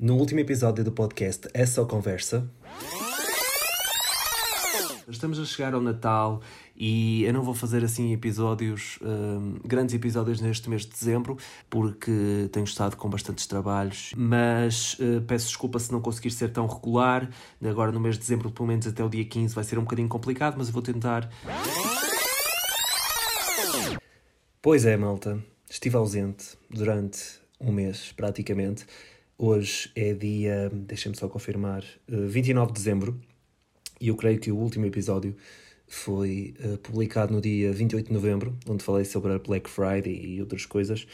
No último episódio do podcast É Só Conversa. Estamos a chegar ao Natal e eu não vou fazer assim episódios, hum, grandes episódios neste mês de dezembro, porque tenho estado com bastantes trabalhos, mas uh, peço desculpa se não conseguir ser tão regular. Agora no mês de dezembro, pelo menos até o dia 15, vai ser um bocadinho complicado, mas eu vou tentar. Pois é, malta, estive ausente durante um mês, praticamente. Hoje é dia, deixem-me só confirmar, 29 eh, de dezembro, e eu creio que o último episódio foi uh, publicado no dia 28 de novembro, onde falei sobre a Black Friday e outras coisas.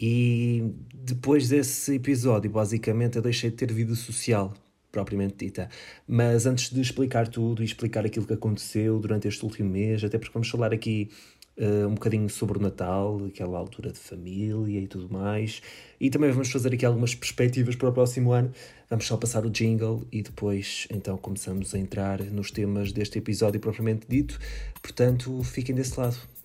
E depois desse episódio, basicamente, eu deixei de ter vida social, propriamente dita. Mas antes de explicar tudo e explicar aquilo que aconteceu durante este último mês, até porque vamos falar aqui um bocadinho sobre o Natal, aquela altura de família e tudo mais. E também vamos fazer aqui algumas perspectivas para o próximo ano. Vamos só passar o jingle e depois então começamos a entrar nos temas deste episódio propriamente dito. Portanto, fiquem desse lado.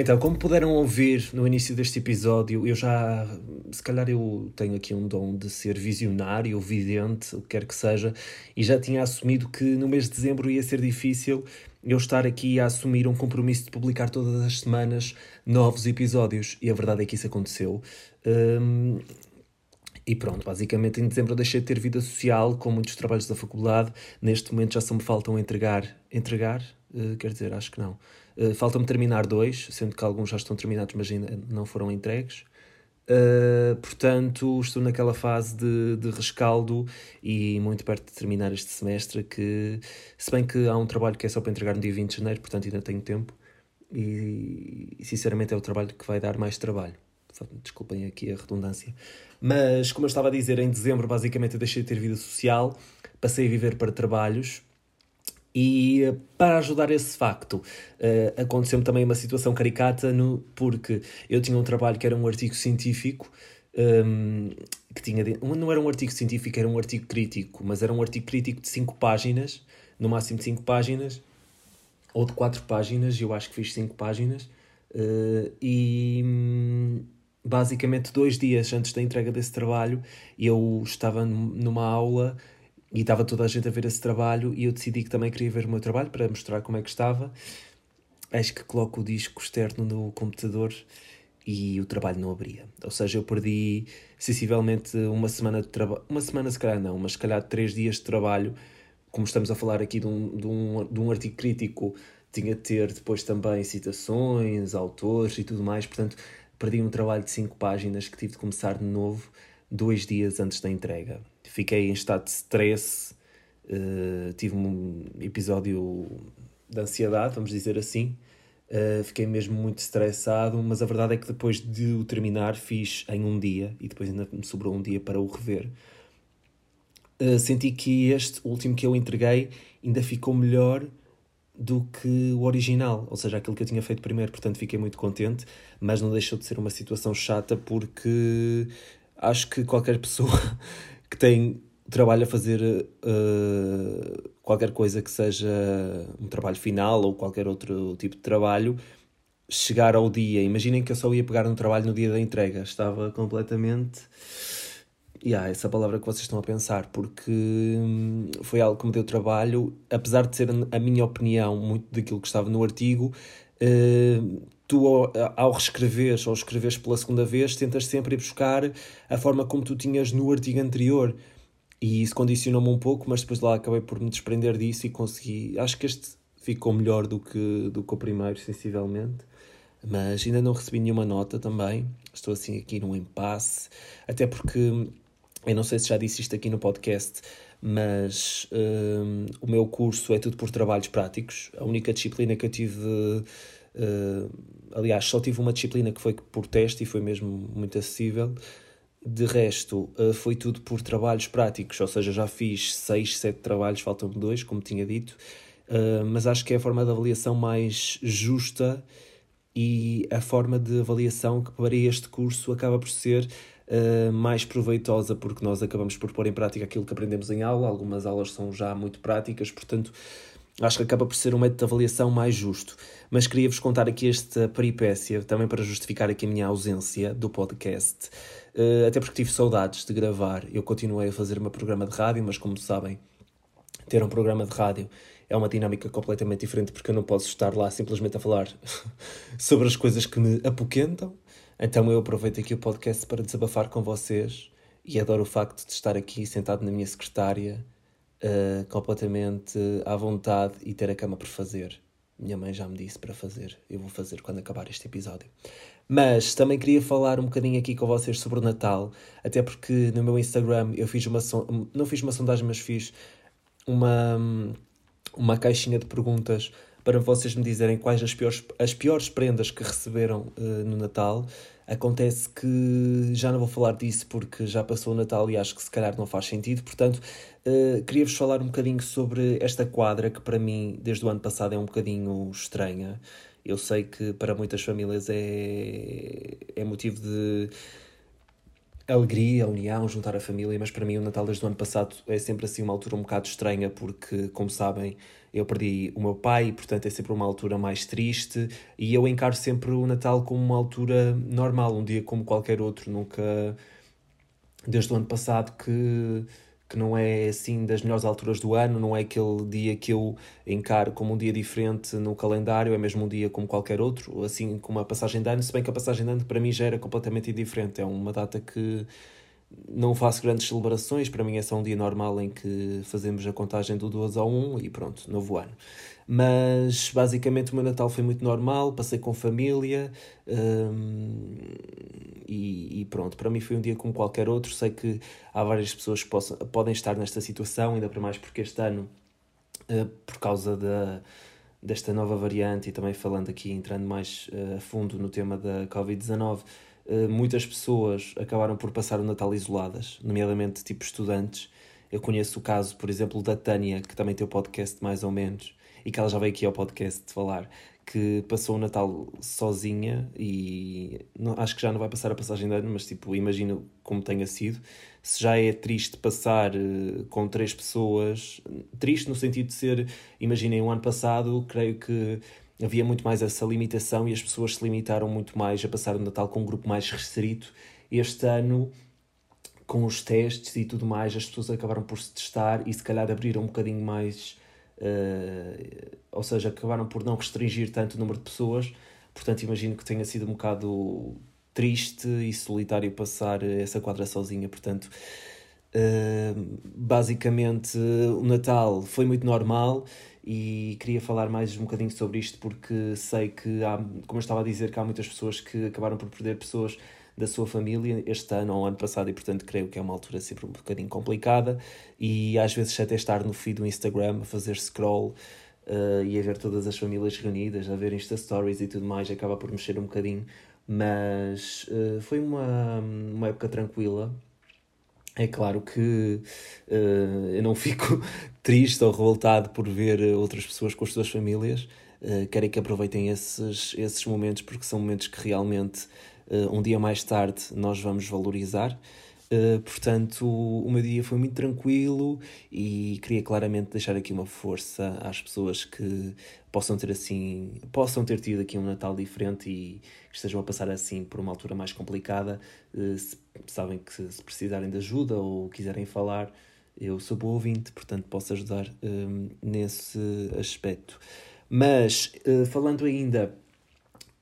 Então, como puderam ouvir no início deste episódio, eu já, se calhar eu tenho aqui um dom de ser visionário, ou vidente, o que quer que seja, e já tinha assumido que no mês de dezembro ia ser difícil eu estar aqui a assumir um compromisso de publicar todas as semanas novos episódios, e a verdade é que isso aconteceu. Hum, e pronto, basicamente em dezembro eu deixei de ter vida social com muitos trabalhos da faculdade. Neste momento já só me faltam entregar. Entregar? Uh, quer dizer, acho que não. Uh, Falta-me terminar dois, sendo que alguns já estão terminados, mas ainda não foram entregues. Uh, portanto, estou naquela fase de, de rescaldo e muito perto de terminar este semestre. Que, se bem que há um trabalho que é só para entregar no dia 20 de janeiro, portanto ainda tenho tempo, e, e sinceramente é o trabalho que vai dar mais trabalho. Desculpem aqui a redundância. Mas, como eu estava a dizer, em dezembro basicamente eu deixei de ter vida social, passei a viver para trabalhos e para ajudar esse facto, uh, aconteceu-me também uma situação caricata, no, porque eu tinha um trabalho que era um artigo científico, um, ehm, que tinha não era um artigo científico, era um artigo crítico, mas era um artigo crítico de 5 páginas, no máximo de 5 páginas, ou de 4 páginas, eu acho que fiz 5 páginas, uh, e hum, basicamente dois dias antes da entrega desse trabalho, eu estava numa aula e estava toda a gente a ver esse trabalho e eu decidi que também queria ver o meu trabalho para mostrar como é que estava. Acho que coloco o disco externo no computador e o trabalho não abria. Ou seja, eu perdi sensivelmente uma semana de trabalho, uma semana se calhar não, mas se calhar três dias de trabalho, como estamos a falar aqui de um, de um, de um artigo crítico, tinha de ter depois também citações, autores e tudo mais, portanto perdi um trabalho de cinco páginas que tive de começar de novo dois dias antes da entrega fiquei em estado de stress, uh, tive um episódio de ansiedade, vamos dizer assim. Uh, fiquei mesmo muito estressado, mas a verdade é que depois de o terminar fiz em um dia e depois ainda me sobrou um dia para o rever. Uh, senti que este último que eu entreguei ainda ficou melhor do que o original, ou seja, aquilo que eu tinha feito primeiro, portanto fiquei muito contente, mas não deixou de ser uma situação chata porque acho que qualquer pessoa que tem trabalho a fazer uh, qualquer coisa que seja um trabalho final ou qualquer outro tipo de trabalho, chegar ao dia. Imaginem que eu só ia pegar um trabalho no dia da entrega, estava completamente. Yeah, essa palavra que vocês estão a pensar, porque hum, foi algo que me deu trabalho, apesar de ser a minha opinião muito daquilo que estava no artigo. Uh, tu ao, reescreveres ou escreveres pela segunda vez, tentas sempre ir buscar a forma como tu tinhas no artigo anterior. E isso condicionou-me um pouco, mas depois lá acabei por me desprender disso e consegui. Acho que este ficou melhor do que, do que o primeiro, sensivelmente. Mas ainda não recebi nenhuma nota também. Estou assim aqui num impasse. Até porque eu não sei se já disse isto aqui no podcast, mas um, o meu curso é tudo por trabalhos práticos. A única disciplina que eu tive. Uh, aliás, só tive uma disciplina que foi por teste e foi mesmo muito acessível. De resto, uh, foi tudo por trabalhos práticos, ou seja, já fiz 6, 7 trabalhos, faltam-me dois, como tinha dito. uh, mas acho que é a forma de avaliação mais justa e a forma de avaliação que para este curso acaba por ser uh, mais proveitosa, porque nós acabamos por pôr em prática aquilo que aprendemos em aula, algumas aulas são já muito práticas, portanto acho que acaba por ser um método de avaliação mais justo. Mas queria-vos contar aqui esta peripécia, também para justificar aqui a minha ausência do podcast, uh, até porque tive saudades de gravar. Eu continuei a fazer meu programa de rádio, mas como sabem, ter um programa de rádio é uma dinâmica completamente diferente, porque eu não posso estar lá simplesmente a falar sobre as coisas que me apoquentam. Então eu aproveito aqui o podcast para desabafar com vocês e adoro o facto de estar aqui sentado na minha secretária uh, completamente à vontade e ter a cama por fazer. Minha mãe já me disse para fazer, eu vou fazer quando acabar este episódio. Mas também queria falar um bocadinho aqui com vocês sobre o Natal, até porque no meu Instagram eu fiz uma não fiz uma sondagem, mas fiz uma uma caixinha de perguntas para vocês me dizerem quais as piores, as piores prendas que receberam uh, no Natal. Acontece que já não vou falar disso porque já passou o Natal e acho que se calhar não faz sentido. Portanto, uh, queria-vos falar um bocadinho sobre esta quadra que para mim, desde o ano passado, é um bocadinho estranha. Eu sei que para muitas famílias é, é motivo de alegria, união, juntar a família, mas para mim o Natal desde o ano passado é sempre assim uma altura um bocado estranha porque, como sabem, eu perdi o meu pai, portanto é sempre uma altura mais triste e eu encaro sempre o Natal como uma altura normal, um dia como qualquer outro, nunca desde o ano passado que que não é assim das melhores alturas do ano, não é aquele dia que eu encaro como um dia diferente no calendário, é mesmo um dia como qualquer outro, assim como a passagem de ano, se bem que a passagem de ano para mim já era completamente indiferente, é uma data que não faço grandes celebrações, para mim é só um dia normal em que fazemos a contagem do 12 ao 1 e pronto, novo ano. Mas basicamente o meu Natal foi muito normal, passei com família hum, e, e, pronto, para mim foi um dia como qualquer outro. Sei que há várias pessoas que possam, podem estar nesta situação, ainda para mais porque este ano, uh, por causa da desta nova variante e também falando aqui, entrando mais uh, a fundo no tema da Covid-19, eh, muitas pessoas acabaram por passar o Natal isoladas, nomeadamente tipo estudantes. Eu conheço o caso, por exemplo, da Tânia, que também tem o podcast mais ou menos, e que ela já veio aqui ao podcast falar, que passou o Natal sozinha e não, acho que já não vai passar a passagem de ano, mas tipo, imagino como tenha sido. Se já é triste passar uh, com três pessoas, triste no sentido de ser, imaginem, um ano passado, creio que havia muito mais essa limitação e as pessoas se limitaram muito mais a passar o Natal com um grupo mais restrito. Este ano, com os testes e tudo mais, as pessoas acabaram por se testar e se calhar abriram um bocadinho mais. Uh, ou seja, acabaram por não restringir tanto o número de pessoas. Portanto, imagino que tenha sido um bocado triste e solitário passar essa quadra sozinha. Portanto, basicamente, o Natal foi muito normal e queria falar mais um bocadinho sobre isto porque sei que há, como eu estava a dizer, que há muitas pessoas que acabaram por perder pessoas da sua família este ano ou ano passado e portanto creio que é uma altura sempre um bocadinho complicada e às vezes até estar no feed do Instagram a fazer scroll uh, e a ver todas as famílias reunidas, a ver Insta Stories e tudo mais, acaba por mexer um bocadinho. Mas uh, foi uma, uma época tranquila é claro que uh, eu não fico triste ou revoltado por ver outras pessoas com as suas famílias. Uh, quero que aproveitem esses, esses momentos porque são momentos que realmente uh, um dia mais tarde nós vamos valorizar. Uh, portanto, o meu dia foi muito tranquilo e queria claramente deixar aqui uma força às pessoas que possam ter assim, possam ter tido aqui um Natal diferente e estejam a passar assim por uma altura mais complicada. Uh, se, sabem que se precisarem de ajuda ou quiserem falar, eu sou bom ouvinte, portanto posso ajudar uh, nesse aspecto. Mas falando ainda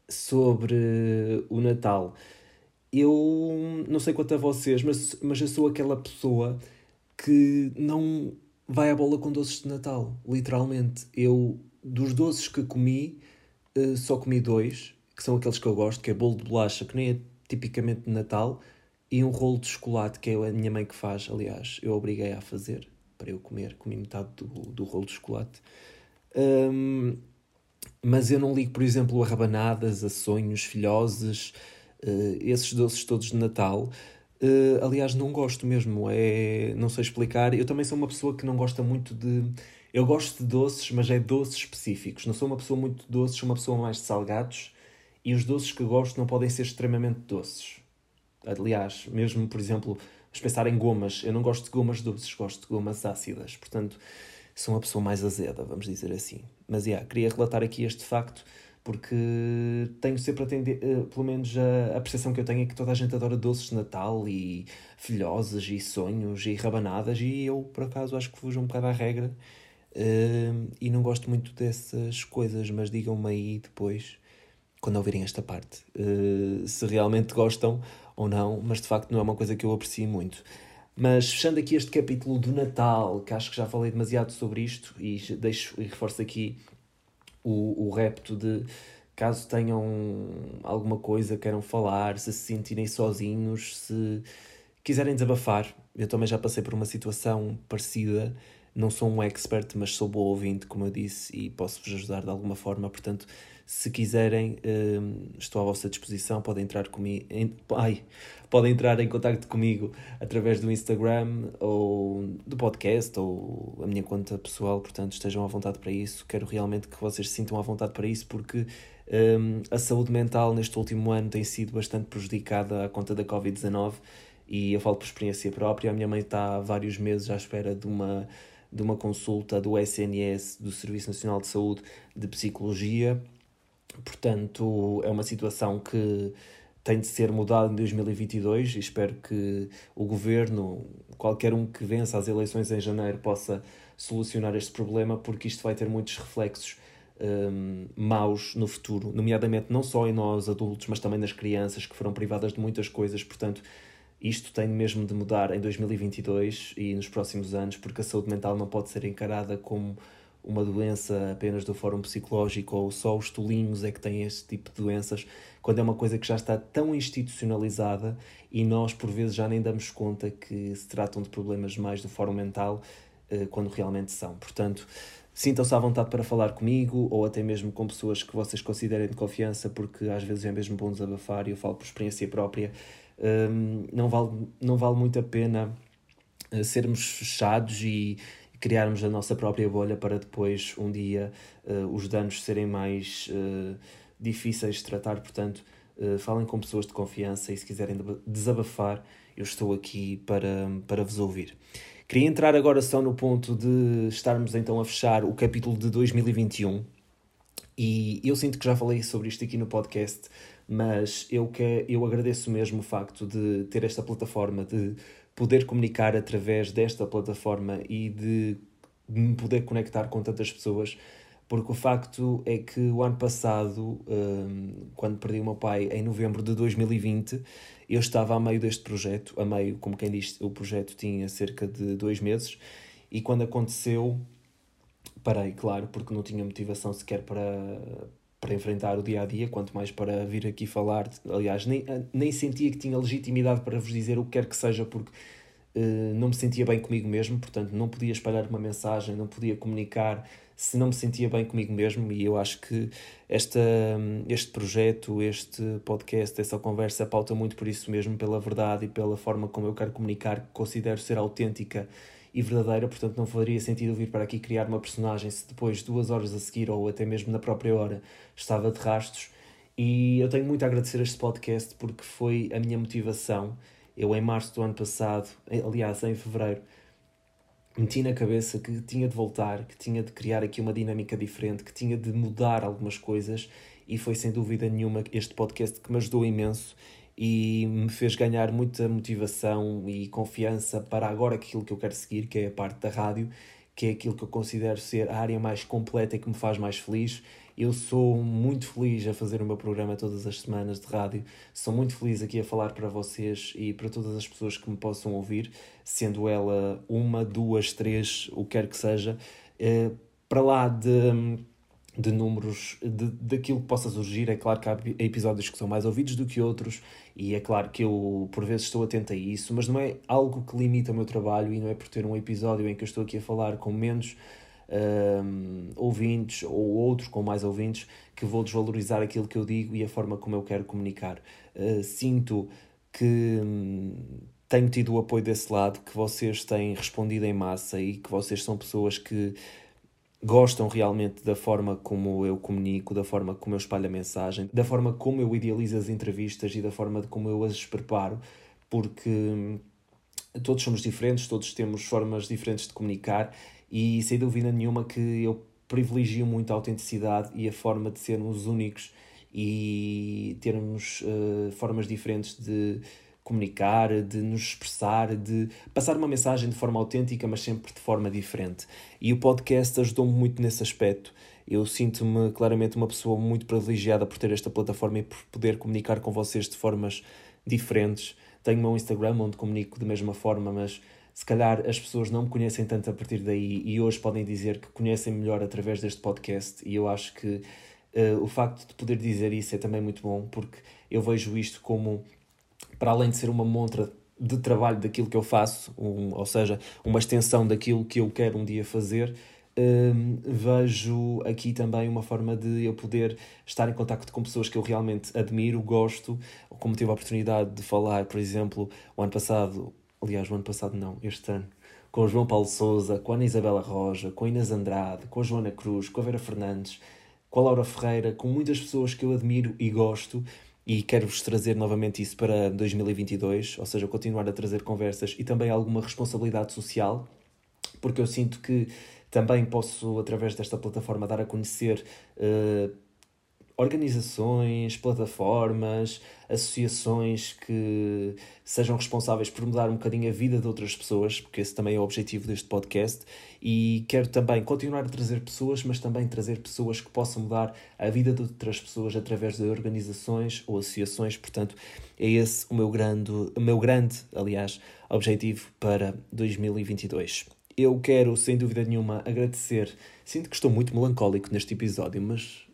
sobre o Natal, eu não sei quanto a vocês, mas, mas eu sou aquela pessoa que não vai à bola com doces de Natal, literalmente. Eu, dos doces que comi, uh, só comi dois, que são aqueles que eu gosto, que é bolo de bolacha, que nem é tipicamente de Natal, e um rolo de chocolate, que é a minha mãe que faz, aliás, eu obriguei a fazer para eu comer, comi metade do, do rolo de chocolate. Um, mas eu não ligo, por exemplo, a rabanadas, a sonhos, filhoses, uh, esses doces todos de Natal. Uh, aliás, não gosto mesmo, é, não sei explicar. Eu também sou uma pessoa que não gosta muito de Eu gosto de doces, mas é doces específicos. Não sou uma pessoa muito doce, sou uma pessoa mais de salgados. E os doces que gosto não podem ser extremamente doces. Aliás, mesmo, por exemplo, vamos pensar em gomas. Eu não gosto de gomas doces, gosto de gomas ácidas. Portanto, sou uma pessoa mais azeda, vamos dizer assim. Mas, yeah, queria relatar aqui este facto porque tenho sempre a atender, uh, pelo menos a, a percepção que eu tenho é que toda a gente adora doces de Natal e filhosas e sonhos e rabanadas e eu, por acaso, acho que fujo um bocado à regra uh, e não gosto muito dessas coisas, mas digam-me aí depois, quando ouvirem esta parte, uh, se realmente gostam ou não, mas de facto não é uma coisa que eu aprecio muito. Mas fechando aqui este capítulo do Natal, que acho que já falei demasiado sobre isto e deixo e reforço aqui o, o repto de caso tenham alguma coisa, queiram falar, se se sentirem sozinhos, se quiserem desabafar. Eu também já passei por uma situação parecida. Não sou um expert, mas sou bom ouvinte, como eu disse, e posso-vos ajudar de alguma forma. Portanto, se quiserem, hum, estou à vossa disposição. Podem entrar comigo. Ai, podem entrar em contato comigo através do Instagram ou do podcast ou a minha conta pessoal. Portanto, estejam à vontade para isso. Quero realmente que vocês se sintam à vontade para isso, porque um, a saúde mental neste último ano tem sido bastante prejudicada à conta da Covid-19 e eu falo por experiência própria. A minha mãe está há vários meses à espera de uma de uma consulta do SNS, do Serviço Nacional de Saúde de Psicologia, Portanto, é uma situação que tem de ser mudada em 2022 e espero que o governo, qualquer um que vença as eleições em janeiro, possa solucionar este problema, porque isto vai ter muitos reflexos um, maus no futuro, nomeadamente não só em nós adultos, mas também nas crianças que foram privadas de muitas coisas. Portanto, isto tem mesmo de mudar em 2022 e nos próximos anos, porque a saúde mental não pode ser encarada como uma doença apenas do fórum psicológico ou só os tolinhos é que têm este tipo de doenças, quando é uma coisa que já está tão institucionalizada e nós por vezes já nem damos conta que se tratam de problemas mais do fórum mental eh, quando realmente são. Portanto, sintam-se à vontade para falar comigo ou até mesmo com pessoas que vocês considerem de confiança, porque às vezes é mesmo bom desabafar e eu falo por experiência própria. Um, não, vale, não vale muito a pena uh, sermos fechados e, criarmos a nossa própria bolha para depois, um dia, uh, os danos serem mais uh, difíceis de tratar. Portanto, uh, falem com pessoas de confiança e se quiserem desabafar, eu estou aqui para, para vos ouvir. Queria entrar agora só no ponto de estarmos então a fechar o capítulo de 2021 e eu sinto que já falei sobre isto aqui no podcast, mas eu, que, eu agradeço mesmo o facto de ter esta plataforma, de poder comunicar através desta plataforma e de me poder conectar com tantas pessoas, porque o facto é que o ano passado, hum, quando perdi o meu pai em novembro de 2020, eu estava a meio deste projeto, a meio, como quem diz, o projeto tinha cerca de dois meses, e quando aconteceu, parei, claro, porque não tinha motivação sequer para, para enfrentar o dia a dia, quanto mais para vir aqui falar. Aliás, nem, nem sentia que tinha legitimidade para vos dizer o que quer que seja, porque uh, não me sentia bem comigo mesmo, portanto, não podia espalhar uma mensagem, não podia comunicar se não me sentia bem comigo mesmo. E eu acho que esta, este projeto, este podcast, essa conversa pauta muito por isso mesmo, pela verdade e pela forma como eu quero comunicar, que considero ser autêntica e verdadeira, portanto não faria sentido vir para aqui criar uma personagem se depois, duas horas a seguir ou até mesmo na própria hora, estava de rastros. E eu tenho muito a agradecer este podcast porque foi a minha motivação. Eu, em março do ano passado, aliás, em fevereiro, meti na cabeça que tinha de voltar, que tinha de criar aqui uma dinâmica diferente, que tinha de mudar algumas coisas e foi sem dúvida nenhuma este podcast que me ajudou imenso e me fez ganhar muita motivação e confiança para agora aquilo que eu quero seguir, que é a parte da rádio, que é aquilo que eu considero ser a área mais completa e que me faz mais feliz. Eu sou muito feliz a fazer o meu programa todas as semanas de rádio. Sou muito feliz aqui a falar para vocês e para todas as pessoas que me possam ouvir, sendo ela uma, duas, três, o que quer que seja. Eh, para lá de de números de, daquilo que possa surgir. É claro que há episódios que são mais ouvidos do que outros, e é claro que eu por vezes estou atento a isso, mas não é algo que limita o meu trabalho e não é por ter um episódio em que eu estou aqui a falar com menos um, ouvintes ou outros com mais ouvintes que vou desvalorizar aquilo que eu digo e a forma como eu quero comunicar. Uh, sinto que. Hum, tenho tido o apoio desse lado, que vocês têm respondido em massa e que vocês são pessoas que gostam realmente da forma como eu comunico, da forma como eu espalho a mensagem, da forma como eu idealizo as entrevistas e da forma de como eu as preparo, porque hum, todos somos diferentes, todos temos formas diferentes de comunicar e sem dúvida nenhuma que eu privilegio muito a autenticidade e a forma de sermos únicos e termos uh, formas diferentes de comunicar, de nos expressar, de passar uma mensagem de forma autêntica, mas sempre de forma diferente. E o podcast ajudou-me muito nesse aspecto. Eu sinto-me claramente uma pessoa muito privilegiada por ter esta plataforma e por poder comunicar com vocês de formas diferentes. Tenho meu Instagram onde comunico da mesma forma, mas se calhar as pessoas não me conhecem tanto a partir daí e hoje podem dizer que conhecem melhor através deste podcast. E eu acho que uh, o facto de poder dizer isso é também muito bom, porque eu vejo isto como para além de ser uma montra de trabalho daquilo que eu faço, um, ou seja, uma extensão daquilo que eu quero um dia fazer, um, vejo aqui também uma forma de eu poder estar em contato com pessoas que eu realmente admiro, gosto, como tive a oportunidade de falar, por exemplo, o ano passado, aliás, o ano passado não, este ano, com o João Paulo Souza, com a Ana Isabela Roja, com a Inês Andrade, com a Joana Cruz, com a Vera Fernandes, com a Laura Ferreira, com muitas pessoas que eu admiro e gosto e quero-vos trazer novamente isso para 2022, ou seja, continuar a trazer conversas e também alguma responsabilidade social, porque eu sinto que também posso, através desta plataforma, dar a conhecer uh, organizações, plataformas, associações que sejam responsáveis por mudar um bocadinho a vida de outras pessoas, porque esse também é o objetivo deste podcast. E quero também continuar a trazer pessoas, mas também trazer pessoas que possam mudar a vida de outras pessoas através de organizações ou associações. Portanto, é esse o meu grande, o meu grande, aliás, objetivo para 2022. Eu quero, sem dúvida nenhuma, agradecer. Sinto que estou muito melancólico neste episódio, mas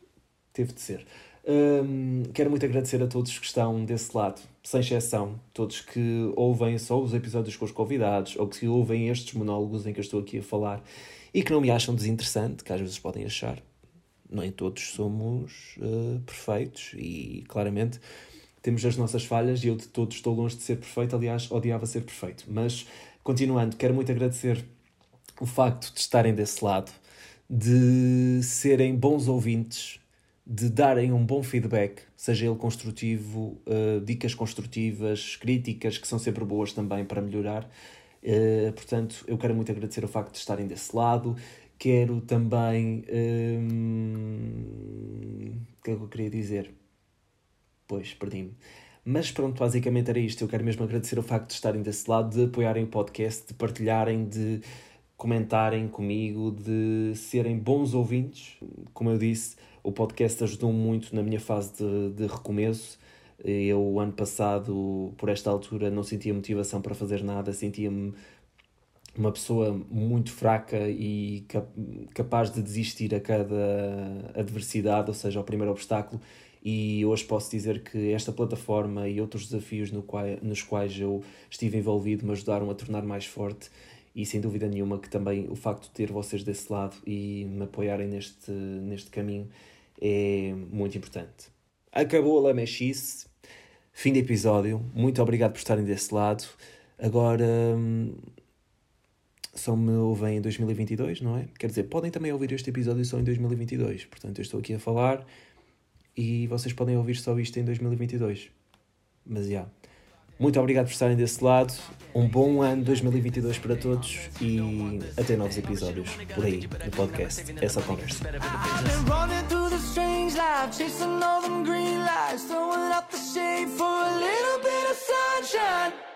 teve de ser. Um, quero muito agradecer a todos que estão desse lado, sem exceção, todos que ouvem só os episódios com os convidados ou que ouvem estes monólogos em que eu estou aqui a falar e que não me acham desinteressante, que às vezes podem achar. Nem todos somos uh, perfeitos e claramente temos as nossas falhas e eu de todos estou longe de ser perfeito, aliás, odiava ser perfeito. Mas continuando, quero muito agradecer o facto de estarem desse lado, de serem bons ouvintes de darem um bom feedback, seja ele construtivo, uh, dicas construtivas, críticas que são sempre boas também para melhorar. Uh, portanto, eu quero muito agradecer o facto de estarem desse lado. Quero também. Um... O que é que eu queria dizer? Pois, perdi-me. Mas pronto, basicamente era isto. Eu quero mesmo agradecer o facto de estarem desse lado, de apoiarem o podcast, de partilharem, de comentarem comigo, de serem bons ouvintes. Como eu disse, o podcast ajudou muito na minha fase de, de recomeço. Eu, ano passado, por esta altura, não sentia motivação para fazer nada, sentia-me uma pessoa muito fraca e capaz de desistir a cada adversidade, ou seja, ao primeiro obstáculo. E hoje posso dizer que esta plataforma e outros desafios no qual, nos quais eu estive envolvido me ajudaram a tornar mais forte. E sem dúvida nenhuma que também o facto de ter vocês desse lado e me apoiarem neste, neste caminho é muito importante. Acabou a lamechice, fim de episódio. Muito obrigado por estarem desse lado. Agora hum, só me ouvem em 2022, não é? Quer dizer, podem também ouvir este episódio só em 2022. Portanto, eu estou aqui a falar e vocês podem ouvir só isto em 2022. Mas já. Yeah. Muito obrigado por estarem desse lado. Um bom ano 2022 para todos e até novos episódios por aí no podcast. Essa conversa. Life, chasing all them green lights, throwing up the shade for a little bit of sunshine.